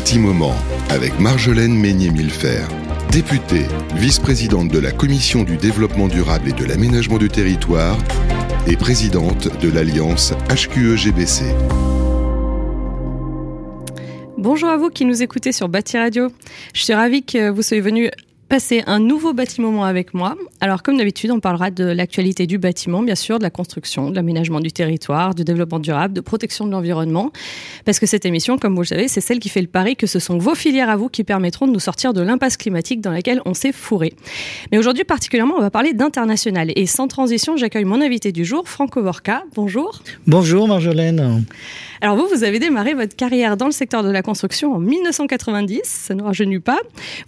Bâti-Moment avec Marjolaine Meignet-Millefer, députée, vice-présidente de la Commission du développement durable et de l'aménagement du territoire et présidente de l'Alliance HQE-GBC. Bonjour à vous qui nous écoutez sur Bâti Radio. Je suis ravie que vous soyez venus passer un nouveau bâtiment avec moi. Alors, comme d'habitude, on parlera de l'actualité du bâtiment, bien sûr, de la construction, de l'aménagement du territoire, du développement durable, de protection de l'environnement. Parce que cette émission, comme vous le savez, c'est celle qui fait le pari que ce sont vos filières à vous qui permettront de nous sortir de l'impasse climatique dans laquelle on s'est fourré. Mais aujourd'hui, particulièrement, on va parler d'international. Et sans transition, j'accueille mon invité du jour, Franco Vorka. Bonjour. Bonjour, Marjolaine. Alors vous, vous avez démarré votre carrière dans le secteur de la construction en 1990, ça ne rajeunit pas.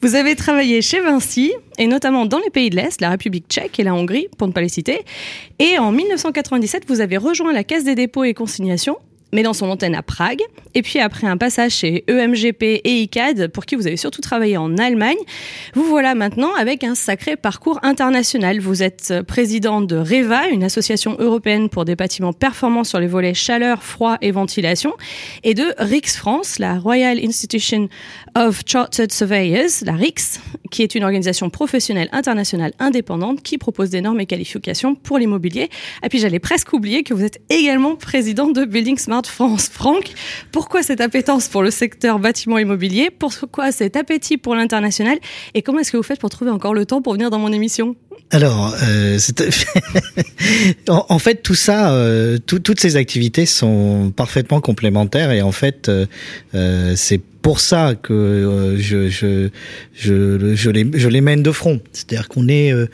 Vous avez travaillé chez Vinci, et notamment dans les pays de l'Est, la République tchèque et la Hongrie, pour ne pas les citer. Et en 1997, vous avez rejoint la Caisse des dépôts et consignations mais dans son antenne à Prague. Et puis après un passage chez EMGP et ICAD, pour qui vous avez surtout travaillé en Allemagne, vous voilà maintenant avec un sacré parcours international. Vous êtes président de REVA, une association européenne pour des bâtiments performants sur les volets chaleur, froid et ventilation, et de RIX France, la Royal Institution of Chartered Surveyors, la RIX, qui est une organisation professionnelle internationale indépendante qui propose des normes et qualifications pour l'immobilier. Et puis j'allais presque oublier que vous êtes également président de Building Smart France. Franck, pourquoi cette appétence pour le secteur bâtiment immobilier? Pourquoi cet appétit pour l'international? Et comment est-ce que vous faites pour trouver encore le temps pour venir dans mon émission? Alors, euh, en, en, fait, tout ça, euh, toutes ces activités sont parfaitement complémentaires et en fait, euh, euh c'est pour ça que euh, je, je, je, je, les, je les mène de front. C'est-à-dire qu'on est. Euh,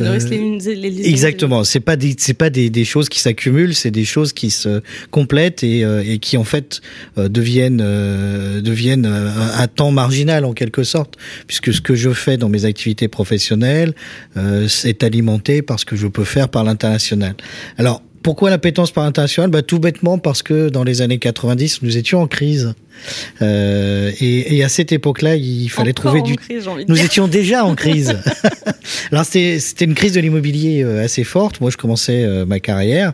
euh les, les, exactement. C'est pas des, c'est pas des, des choses qui s'accumulent, c'est des choses qui se complètent et, euh, et qui en fait deviennent deviennent un temps marginal en quelque sorte, puisque ce que je fais dans mes activités professionnelles c'est alimenté par ce que je peux faire par l'international. Alors pourquoi l'appétence par l'international? Bah, Tout bêtement parce que dans les années 90, nous étions en crise. Euh, et, et, à cette époque-là, il fallait trouver du. Crise, nous étions déjà en crise. Alors c'était une crise de l'immobilier euh, assez forte. Moi, je commençais euh, ma carrière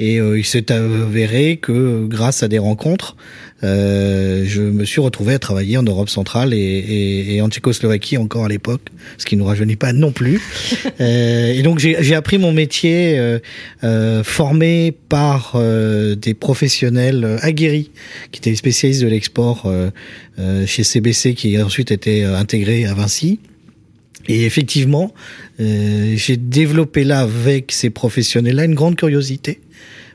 et il s'est avéré que grâce à des rencontres, euh, je me suis retrouvé à travailler en Europe centrale et, et, et en Tchécoslovaquie encore à l'époque, ce qui ne nous rajeunit pas non plus. euh, et donc j'ai appris mon métier euh, formé par des professionnels aguerris qui étaient spécialistes de l'export chez CBC qui a ensuite été intégré à Vinci. Et effectivement, j'ai développé là avec ces professionnels-là une grande curiosité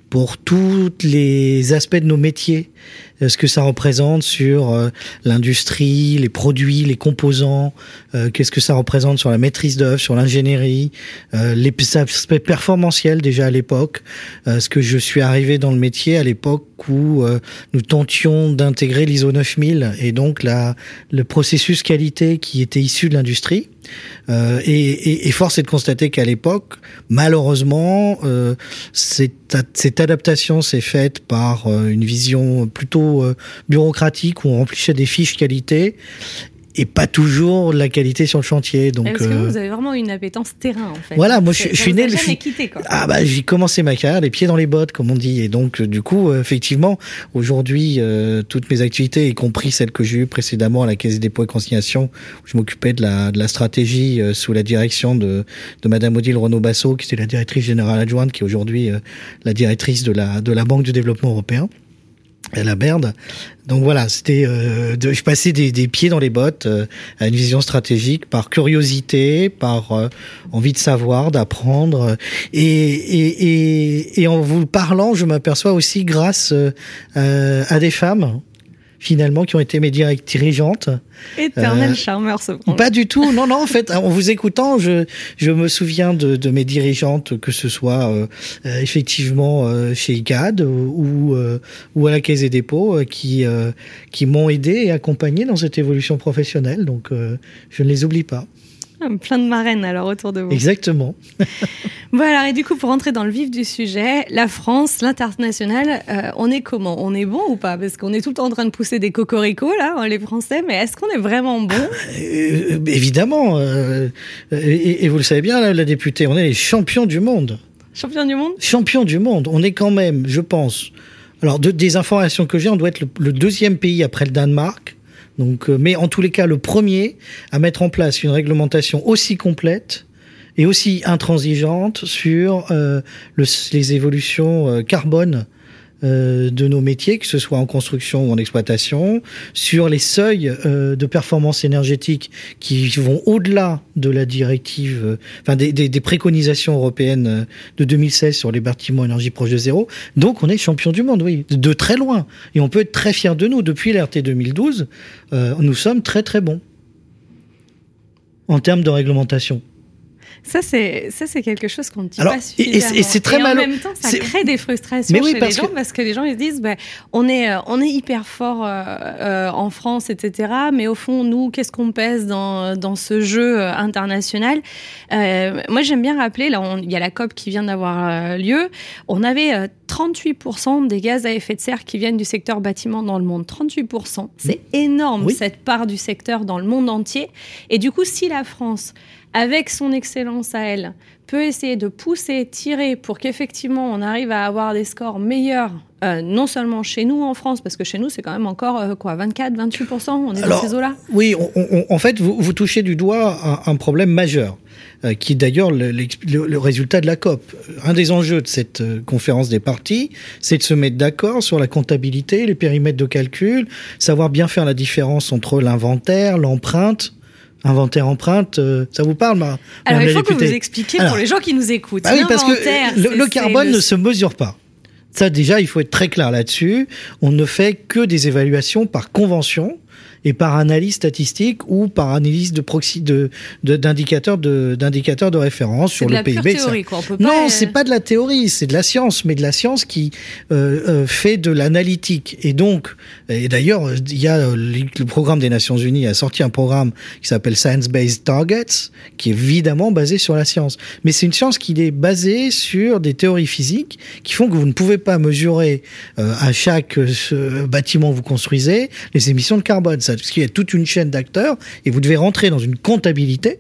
pour tous les aspects de nos métiers, euh, ce que ça représente sur euh, l'industrie, les produits, les composants, euh, qu'est-ce que ça représente sur la maîtrise d'œuvre, sur l'ingénierie, les aspects performantiels déjà à l'époque, ce que je suis arrivé dans le métier à l'époque où nous tentions d'intégrer l'ISO 9000 et donc la, le processus qualité qui était issu de l'industrie. Euh, et, et, et, force est de constater qu'à l'époque, malheureusement, euh, cette, cette, adaptation s'est faite par euh, une vision plutôt euh, bureaucratique où on remplissait des fiches qualité et pas toujours la qualité sur le chantier. Donc, Est-ce que vous avez vraiment une appétence terrain en fait Voilà, moi je, je suis né. Je suis... Quitté, quoi. Ah bah j'ai commencé ma carrière les pieds dans les bottes, comme on dit, et donc du coup effectivement aujourd'hui euh, toutes mes activités, y compris celles que j'ai eues précédemment à la Caisse des dépôts et consignations, où je m'occupais de la, de la stratégie euh, sous la direction de, de Madame Odile Renaud-Bassot, qui était la directrice générale adjointe, qui est aujourd'hui euh, la directrice de la de la Banque du développement européen à la Berde. Donc voilà, c'était euh, je passais des, des, pieds dans les bottes euh, à une vision stratégique par curiosité, par euh, envie de savoir, d'apprendre. Et, et, et, et, en vous parlant, je m'aperçois aussi grâce euh, à des femmes finalement qui ont été mes dirigeantes. Éternel euh, charmeur, ce Pas du tout. Non, non. En fait, en vous écoutant, je je me souviens de, de mes dirigeantes, que ce soit euh, euh effectivement euh, chez ICAD ou euh, ou à la Caisse des dépôts, qui qui m'ont aidé et accompagné dans cette évolution professionnelle. Donc, je ne les oublie pas. Plein de marraines alors autour de vous. Exactement. voilà, et du coup, pour rentrer dans le vif du sujet, la France, l'international, euh, on est comment? On est bon ou pas? Parce qu'on est tout le temps en train de pousser des cocoricots, là, hein, les Français, mais est-ce qu'on est vraiment bon? Euh, Évidemment. Euh, et, et, vous le savez bien, la, la députée, on est les champions du monde. Champions du monde? Champions du monde. On est quand même, je pense. Alors, de, des informations que j'ai, on doit être le, le deuxième pays après le Danemark Donc, euh, mais en tous les cas, le premier à mettre en place une réglementation aussi complète et aussi intransigeante sur euh, le, les évolutions euh, carbone euh, de nos métiers, que ce soit en construction ou en exploitation, sur les seuils euh, de performance énergétique qui vont au-delà de la directive, euh, enfin des, des, préconisations européennes de 2016 sur les bâtiments énergie proche de zéro. Donc on est champion du monde, oui, de, de très loin. Et on peut être très fier de nous. Depuis l'RT 2012, nous sommes très très bons en termes de réglementation. Ça, c'est ça, c'est quelque chose qu'on ne dit Alors, pas suffisamment. Et, et c'est très mal. En même temps, ça crée des frustrations oui, chez les gens que... parce que les gens ils se disent, bah, on est euh, on est hyper fort euh, euh, en France, etc. Mais au fond, nous, qu'est-ce qu'on pèse dans dans ce jeu international? Euh, Moi, j'aime bien rappeler, là, il y a la COP qui vient d'avoir lieu. On avait 38% des gaz à effet de serre qui viennent du secteur bâtiment dans le monde. 38%, c'est énorme oui. cette part du secteur dans le monde entier. Et du coup, si la France avec son excellence à elle, peut essayer de pousser, tirer pour qu'effectivement on arrive à avoir des scores meilleurs, euh, non seulement chez nous en France, parce que chez nous c'est quand même encore euh, quoi, 24, 28%, on est Alors, dans ces eaux-là? Oui, on, on, en fait vous, vous, touchez du doigt un, un problème majeur. Euh, qui est d'ailleurs le, le, le, résultat de la COP. Un des enjeux de cette conférence des partis, c'est de se mettre d'accord sur la comptabilité, les périmètres de calcul, savoir bien faire la différence entre l'inventaire, l'empreinte, Inventaire empreinte, euh, ça vous parle, ma, Alors il faut que vous expliquiez Alors, pour les gens qui nous écoutent. Bah oui, parce que le, le carbone ne se mesure pas. Ça déjà, il faut être très clair là-dessus. On ne fait que des évaluations par convention et par analyse statistique ou par analyse de proxy de d'indicateurs de d'indicateurs de, de, référence sur de le PIB. Théorie, quoi. On peut non, pas... c'est pas de la théorie, c'est de la science, mais de la science qui euh, euh, fait de l'analytique. Et donc, et d'ailleurs, il y a euh, le programme des Nations Unies a sorti un programme qui s'appelle Science Based Targets, qui est évidemment basé sur la science. Mais c'est une science qui est basée sur des théories physiques qui font que vous ne pouvez pas mesurer euh, à chaque euh, bâtiment que vous construisez les émissions de carbone parce qu'il y a toute une chaîne d'acteurs et vous devez rentrer dans une comptabilité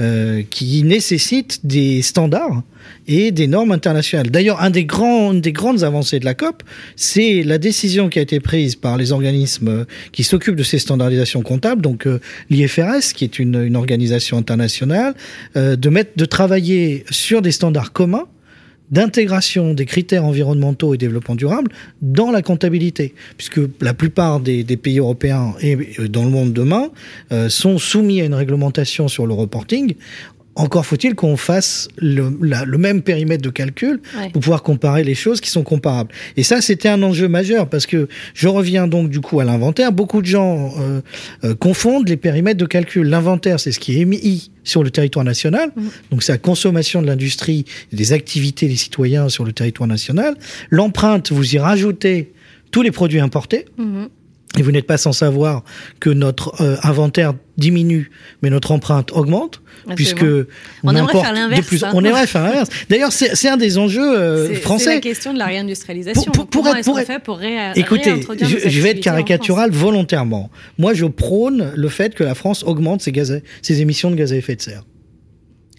euh, qui nécessite des standards et des normes internationales. D'ailleurs, un des grands, une des grandes avancées de la COP, c'est la décision qui a été prise par les organismes qui s'occupent de ces standardisations comptables, donc euh, l'IFRS, qui est une, organisation internationale, euh, de mettre, de travailler sur des standards communs d'intégration des critères environnementaux et développement durable dans la comptabilité, puisque la plupart des, pays européens et dans le monde demain euh, sont soumis à une réglementation sur le reporting. Encore faut-il qu'on fasse le, la, le, même périmètre de calcul ouais. pour pouvoir comparer les choses qui sont comparables. Et ça, c'était un enjeu majeur parce que je reviens donc du coup à l'inventaire. Beaucoup de gens euh, euh, confondent les périmètres de calcul. L'inventaire, c'est ce qui est émis sur le territoire national. Mmh. Donc c'est la consommation de l'industrie et des activités des citoyens sur le territoire national. L'empreinte, vous y rajoutez tous les produits importés. Mmh. Et vous n'êtes pas sans savoir que notre euh, inventaire diminue, mais notre empreinte augmente, puisque on, aimerait faire l'inverse. On aimerait faire l'inverse. D'ailleurs, c'est un des enjeux euh, français. C'est la question de la réindustrialisation. Pour, pour, pour pour être... fait pour ré Écoutez, je, je vais être caricatural volontairement. Moi, je prône le fait que la France augmente ses, gaz à, ses émissions de gaz à effet de serre.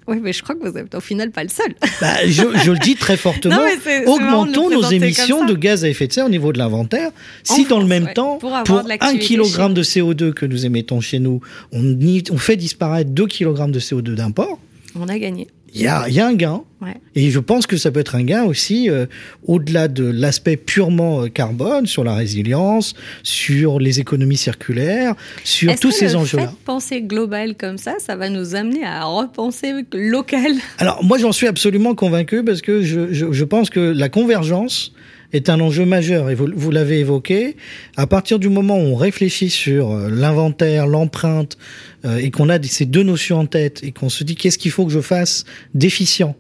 Oui, mais je crois que vous êtes au final pas le seul. Bah, je, je, le dis très fortement. non, augmentons nos émissions de gaz à effet de serre au niveau de l'inventaire. Si en dans France, le même ouais, temps, pour, pour un kilogramme de CO2 que nous émettons chez nous, on, on fait disparaître 2 kg de CO2 d'import. On a gagné. Il y a, y a, un gain. Ouais. Et je pense que ça peut être un gain aussi, euh, au-delà de l'aspect purement euh, carbone, sur la résilience, sur les économies circulaires, sur tous ces enjeux-là. Penser global comme ça, ça va nous amener à repenser local? Alors moi j'en suis absolument convaincu parce que je, je, je pense que la convergence est un enjeu majeur et vous, l'avez évoqué. À partir du moment où on réfléchit sur euh, l'inventaire, l'empreinte euh, et qu'on a ces deux notions en tête et qu'on se dit qu'est-ce qu'il faut que je fasse d'efficient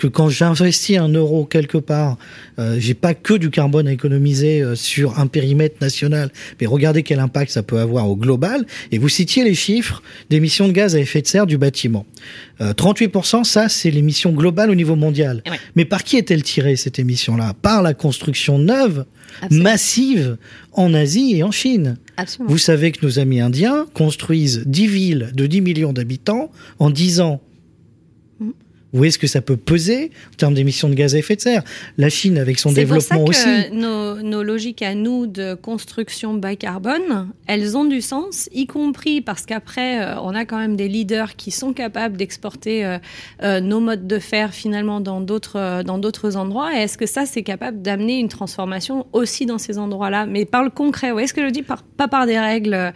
que quand j'investis un euro quelque part, euh, j'ai pas que du carbone à économiser euh, sur un périmètre national, mais regardez quel impact ça peut avoir au global. Et vous citiez les chiffres d'émissions de gaz à effet de serre du bâtiment. Euh, 38%, ça c'est l'émission globale au niveau mondial. Ouais. Mais par qui est-elle tirée cette émission-là? Par la construction neuve, Absolument. massive en Asie et en Chine. Absolument. Vous savez que nos amis indiens construisent 10 villes de 10 millions d'habitants en 10 ans. Vous voyez ce que ça peut peser en termes d'émissions de gaz à effet de serre? La Chine, avec son développement pour ça que aussi. Nos, nos logiques à nous de construction bas carbone, elles ont du sens, y compris parce qu'après, euh, on a quand même des leaders qui sont capables d'exporter euh, euh, nos modes de fer finalement dans d'autres dans d'autres endroits. Est-ce que ça, c'est capable d'amener une transformation aussi dans ces endroits-là, mais par le concret. Vous ce que je dis par, Pas par des règles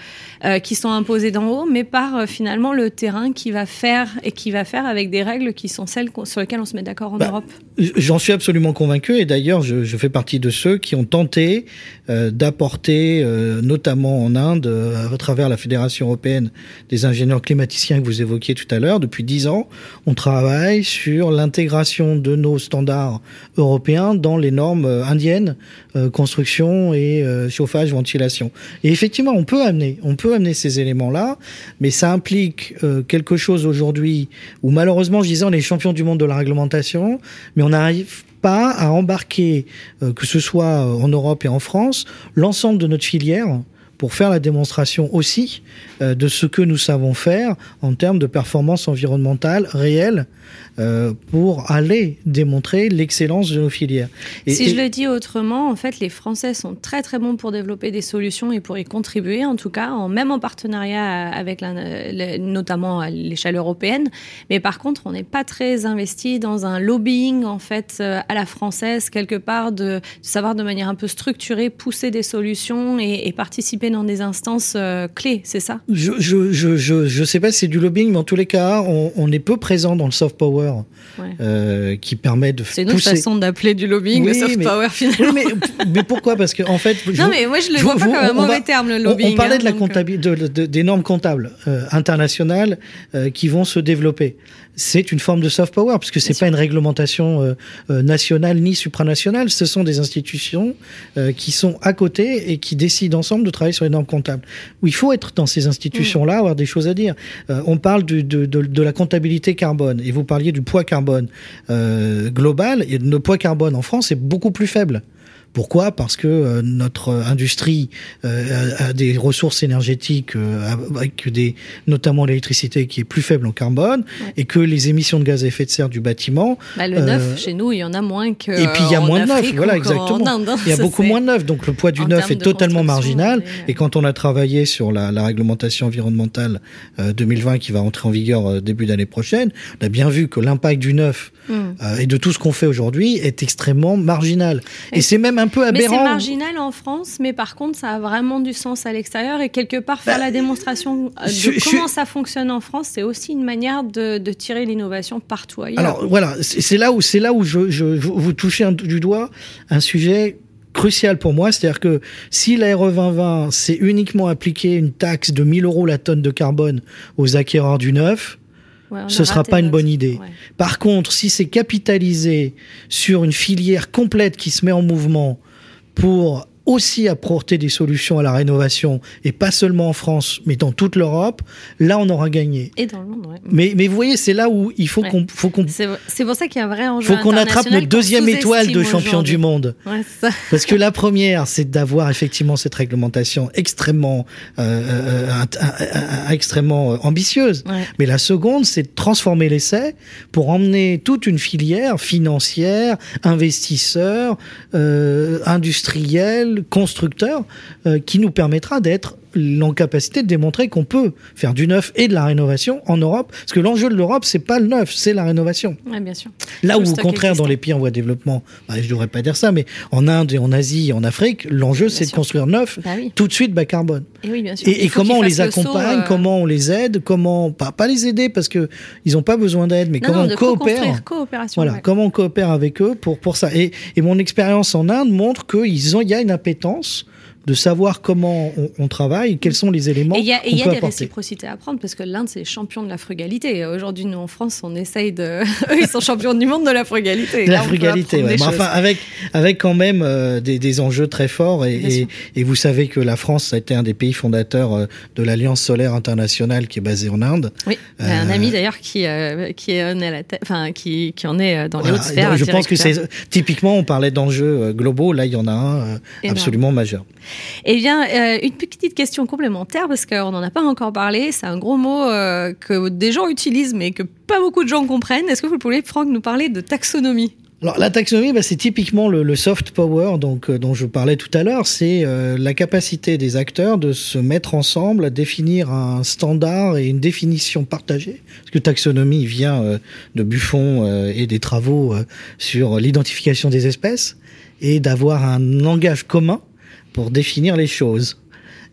qui sont imposées d'en haut, mais par finalement le terrain qui va faire et qui va faire avec des règles qui sont celles sur lesquelles on se met d'accord en bah, Europe J'en suis absolument convaincu et d'ailleurs je, je, fais partie de ceux qui ont tenté euh, d'apporter, euh, notamment en Inde, euh, à travers la Fédération européenne des ingénieurs climaticiens que vous évoquiez tout à l'heure, depuis dix ans, on travaille sur l'intégration de nos standards européens dans les normes indiennes, construction et chauffage, ventilation. Et effectivement, on peut amener, on peut amener ces éléments-là, mais ça implique quelque chose aujourd'hui où malheureusement, je disais, on est champion du monde de la réglementation, mais on n'arrive pas à embarquer, euh, que ce soit en Europe et en France, l'ensemble de notre filière pour faire la démonstration aussi euh, de ce que nous savons faire en termes de performance environnementale réelle euh, pour aller démontrer l'excellence de nos filières. Et, si je le dis autrement, en fait, les Français sont très très bons pour développer des solutions et pour y contribuer, en tout cas, en, même en partenariat avec la, notamment à l'échelle européenne. Mais par contre, on n'est pas très investi dans un lobbying en fait euh, à la française quelque part de, savoir de manière un peu structurée pousser des solutions et, participer dans des instances euh, clés, c'est ça? Je je, je, je, je sais pas si c'est du lobbying, mais en tous les cas, on, on est peu présent dans le soft power euh, qui permet de C'est une autre façon d'appeler du lobbying, le soft power finalement. mais, mais, pourquoi? Parce qu'en en fait, non mais moi je le vois pas comme un mauvais terme le lobbying. On, parlait de la hein, comptabilité, de, de, des normes comptables euh, internationales euh, qui vont se développer c'est une forme de soft power, puisque c'est pas une réglementation euh, euh, nationale ni supranationale, ce sont des institutions euh, qui sont à côté et qui décident ensemble de travailler sur les normes comptables. Où il faut être dans ces institutions-là, avoir des choses à dire. on parle de, de, de, la comptabilité carbone, et vous parliez du poids carbone global, et le poids carbone en France est beaucoup plus faible. Pourquoi? Parce que euh, notre industrie euh, a, des ressources énergétiques euh, avec des, notamment l'électricité qui est plus faible en carbone et que les émissions de gaz à effet de serre du bâtiment. Bah, le neuf chez nous, il y en a moins que. Et puis il y a moins de neuf, voilà exactement. Hein, il y a beaucoup moins de neuf, donc le poids du neuf est totalement marginal. Et quand on a travaillé sur la, la réglementation environnementale 2020 qui va entrer en vigueur début d'année prochaine, on a bien vu que l'impact du neuf hmm. et de tout ce qu'on fait aujourd'hui est extrêmement marginal. Et, et c'est même un peu aberrant. Mais c'est marginal en France, mais par contre, ça a vraiment du sens à l'extérieur et quelque part faire bah, la démonstration de comment ça fonctionne en France, c'est aussi une manière de, tirer l'innovation partout ailleurs. Alors voilà, c'est là où là où je, je, vous touchez du doigt un sujet crucial pour moi, c'est-à-dire que si la RE 2020 c'est uniquement appliquer une taxe de 1000 euros la tonne de carbone aux acquéreurs du neuf, ce ne sera pas une bonne idée. Par contre, si c'est capitalisé sur une filière complète qui se met en mouvement pour aussi apporter des solutions à la rénovation, et pas seulement en France, mais dans toute l'Europe, là on aura gagné. Et dans le monde, ouais. Mais, mais vous voyez, c'est là où il faut qu'on... Faut qu'on c'est pour ça qu'il y a un vrai enjeu faut qu'on attrape notre deuxième étoile de champion du monde. Ouais, ça. Parce que la première, c'est d'avoir effectivement cette réglementation extrêmement, euh, euh, extrêmement euh, ambitieuse. Mais la seconde, c'est de transformer l'essai pour emmener toute une filière financière, investisseurs, euh, constructeur euh, qui nous permettra d'être en capacité de démontrer qu'on peut faire du neuf et de la rénovation en Europe. Parce que l'enjeu de l'Europe, c'est pas le neuf, c'est la rénovation. Ouais, bien sûr. Là où, au contraire, dans les pays en voie de développement, bah, je devrais pas dire ça, mais en Inde et en Asie et en Afrique, l'enjeu, c'est de construire neuf, bah tout de suite bas carbone. Et, oui, bien sûr. et, comment on les accompagne, euh, comment on les aide, comment pas, pas les aider parce que ils ont pas besoin d'aide, mais comment on coopère. Voilà, comment on coopère avec eux pour pour ça. Et, et mon expérience en Inde montre qu'ils ont, il y a une appétence de savoir comment on, travaille, quels sont les éléments. Et il y a, y a des réciprocités à prendre parce que l'Inde, c'est champion de la frugalité. Aujourd'hui, nous en France, on essaye de. Eux, ils sont champions du monde de la frugalité. De la frugalité, ouais. enfin, avec, avec quand même euh, des, des, enjeux très forts. Et, et, vous savez que la France a été un des pays fondateurs euh, de l'Alliance solaire internationale qui est basée en Inde. Oui, un ami d'ailleurs qui, euh, qui, en est la enfin, qui, qui en est dans les hautes sphères. Je pense que c'est typiquement, on parlait d'enjeux globaux. Là, il y en a un absolument majeur. Eh bien, euh, une petite question complémentaire, parce qu'on n'en a pas encore parlé. C'est un gros mot euh, que des gens utilisent, mais que pas beaucoup de gens comprennent. Est-ce que vous pouvez, Franck, nous parler de taxonomie? Alors la taxonomie, bah, c'est typiquement le, soft power donc euh, dont je parlais tout à l'heure. C'est la capacité des acteurs de se mettre ensemble, à définir un standard et une définition partagée. Parce que taxonomie vient de Buffon et des travaux sur l'identification des espèces et d'avoir un langage commun pour définir les choses.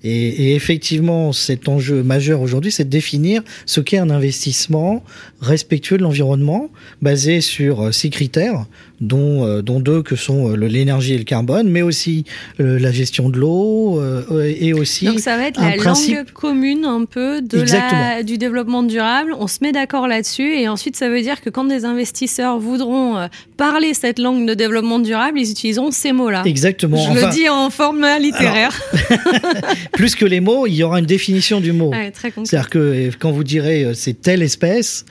Et, effectivement, cet enjeu majeur aujourd'hui, c'est de définir ce qu'est un investissement respectueux de l'environnement, basé sur euh, six critères, dont, euh, dont deux que sont euh, l'énergie et le carbone, mais aussi la gestion de l'eau et aussi. Donc ça va être la langue commune un peu de la, du développement durable. On se met d'accord là-dessus et ensuite ça veut dire que quand des investisseurs voudront parler cette langue de développement durable, ils utiliseront ces mots-là. Exactement. Je le dis en forme littéraire. plus que les mots, il y aura une définition du mot. Ouais, C'est-à-dire que quand vous direz c'est telle espèce,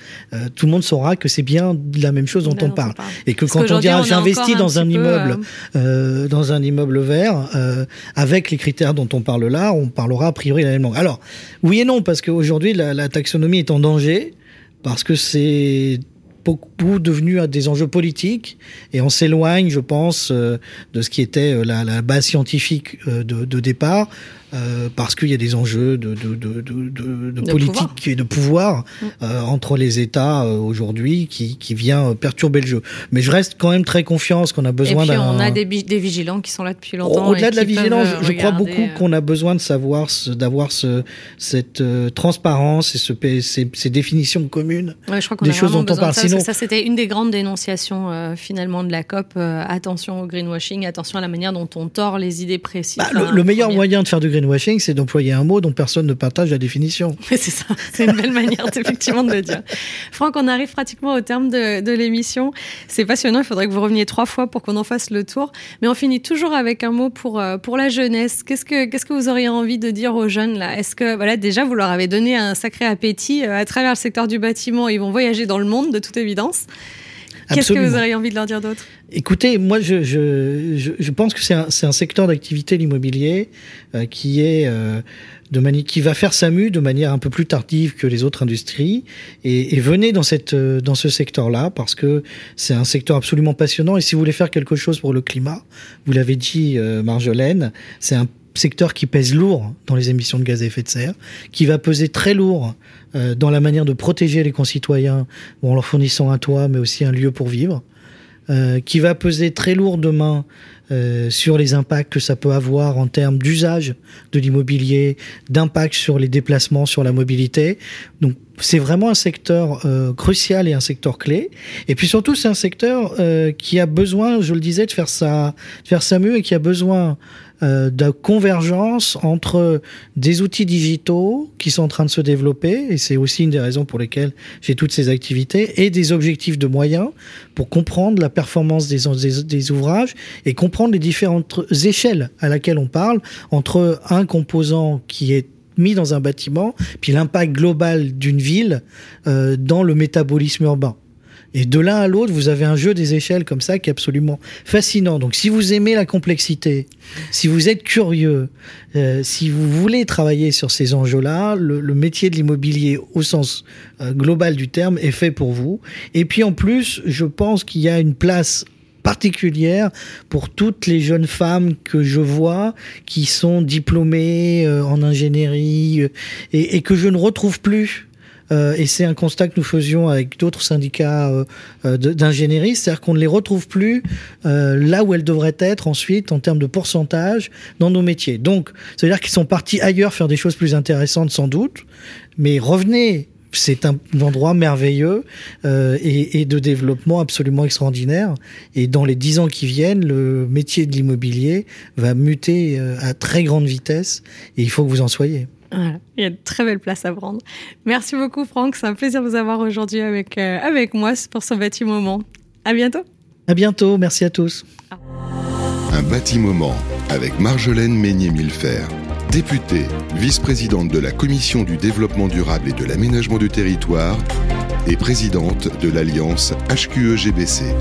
tout le monde saura que c'est bien la même chose dont on parle. Et que quand on dit j'investis dans un, immeuble, euh, dans un immeuble vert, euh, avec les critères dont on parle là, on parlera a priori la même langue. Alors oui et non parce qu'aujourd'hui la, la taxonomie est en danger parce que c'est beaucoup devenu à des enjeux politiques et on s'éloigne, je pense, euh, de ce qui était la, la base scientifique de, de départ euh, parce qu'il y a des enjeux de, de, de, de, de politique et de pouvoir mm. euh, entre les États euh, aujourd'hui qui, qui vient perturber le jeu. Mais je reste quand même très confiant qu'on a besoin d'un. on a des, des, vigilants qui sont là depuis longtemps. Au-delà de la vigilance, je, crois beaucoup qu'on a besoin de savoir, d'avoir ce, cette transparence et ce, ces, ces définitions communes ouais, je crois des choses dont on parle. Ça, Sinon, ça c'était une des grandes dénonciations finalement de la COP. attention au greenwashing, attention à la manière dont on tord les idées précises. Bah, le, le, meilleur moyen de faire du greenwashing, c'est d'employer un mot dont personne ne partage la définition. c'est ça, c'est une belle manière effectivement de le dire. Franck, on arrive pratiquement au terme de, de l'émission. C'est passionnant, il faudrait que vous reveniez trois fois pour qu'on en fasse le tour. Mais on finit toujours avec un mot pour, euh, pour la jeunesse. Qu'est-ce que, que vous auriez envie de dire aux jeunes là? Est-ce que, voilà, déjà, vous leur avez donné un sacré appétit euh, à travers le secteur du bâtiment Ils vont voyager dans le monde, de toute évidence. Qu'est-ce que vous auriez envie de leur dire d'autre? Écoutez, moi, je, je, je, pense que c'est un, un, secteur d'activité, l'immobilier, euh, qui est euh, de manière, qui va faire sa mue de manière un peu plus tardive que les autres industries. Et, et venez dans cette, euh, dans ce secteur-là parce que c'est un secteur absolument passionnant. Et si vous voulez faire quelque chose pour le climat, vous l'avez dit, Marjolaine, c'est un secteur qui pèse lourd dans les émissions de gaz à effet de serre, qui va peser très lourd euh, dans la manière de protéger les concitoyens en leur fournissant un toit, mais aussi un lieu pour vivre, euh, qui va peser très lourd demain euh, sur les impacts que ça peut avoir en termes d'usage de l'immobilier, d'impact sur les déplacements, sur la mobilité. Donc c'est vraiment un secteur crucial et un secteur clé. Et puis surtout, c'est un secteur qui a besoin, je le disais, de faire sa, de faire sa mue et qui a besoin euh, de convergence entre des outils digitaux qui sont en train de se développer, et c'est aussi une des raisons pour lesquelles j'ai toutes ces activités, et des objectifs de moyens pour comprendre la performance des, ouvrages et comprendre les différentes échelles à laquelle on parle entre un composant qui est mis dans un bâtiment, puis l'impact global d'une ville euh, dans le métabolisme urbain. Et de l'un à l'autre, vous avez un jeu des échelles comme ça qui est absolument fascinant. Donc si vous aimez la complexité, si vous êtes curieux, euh, si vous voulez travailler sur ces enjeux-là, le, métier de l'immobilier au sens euh, global du terme est fait pour vous. Et puis en plus, je pense qu'il y a une place particulière pour toutes les jeunes femmes que je vois qui sont diplômées euh, en ingénierie et, que je ne retrouve plus et c'est un constat que nous faisions avec d'autres syndicats euh, euh d'ingénierie, c'est-à-dire qu'on ne les retrouve plus euh, là où elles devraient être ensuite en termes de pourcentage dans nos métiers. Donc, ça veut dire qu'ils sont partis ailleurs faire des choses plus intéressantes sans doute, mais revenez c'est un endroit merveilleux euh, et, et, de développement absolument extraordinaire. Et dans les dix ans qui viennent, le métier de l'immobilier va muter à très grande vitesse et il faut que vous en soyez. Voilà. Il y a de très belles places à prendre. Merci beaucoup, Franck. C'est un plaisir de vous avoir aujourd'hui avec, euh, avec moi pour ce bâtiment moment. À bientôt. À bientôt. Merci à tous. Un bâtiment moment avec Marjolaine Meignet-Millefer, députée, vice-présidente de la Commission du développement durable et de l'aménagement du territoire et présidente de l'Alliance HQE-GBC.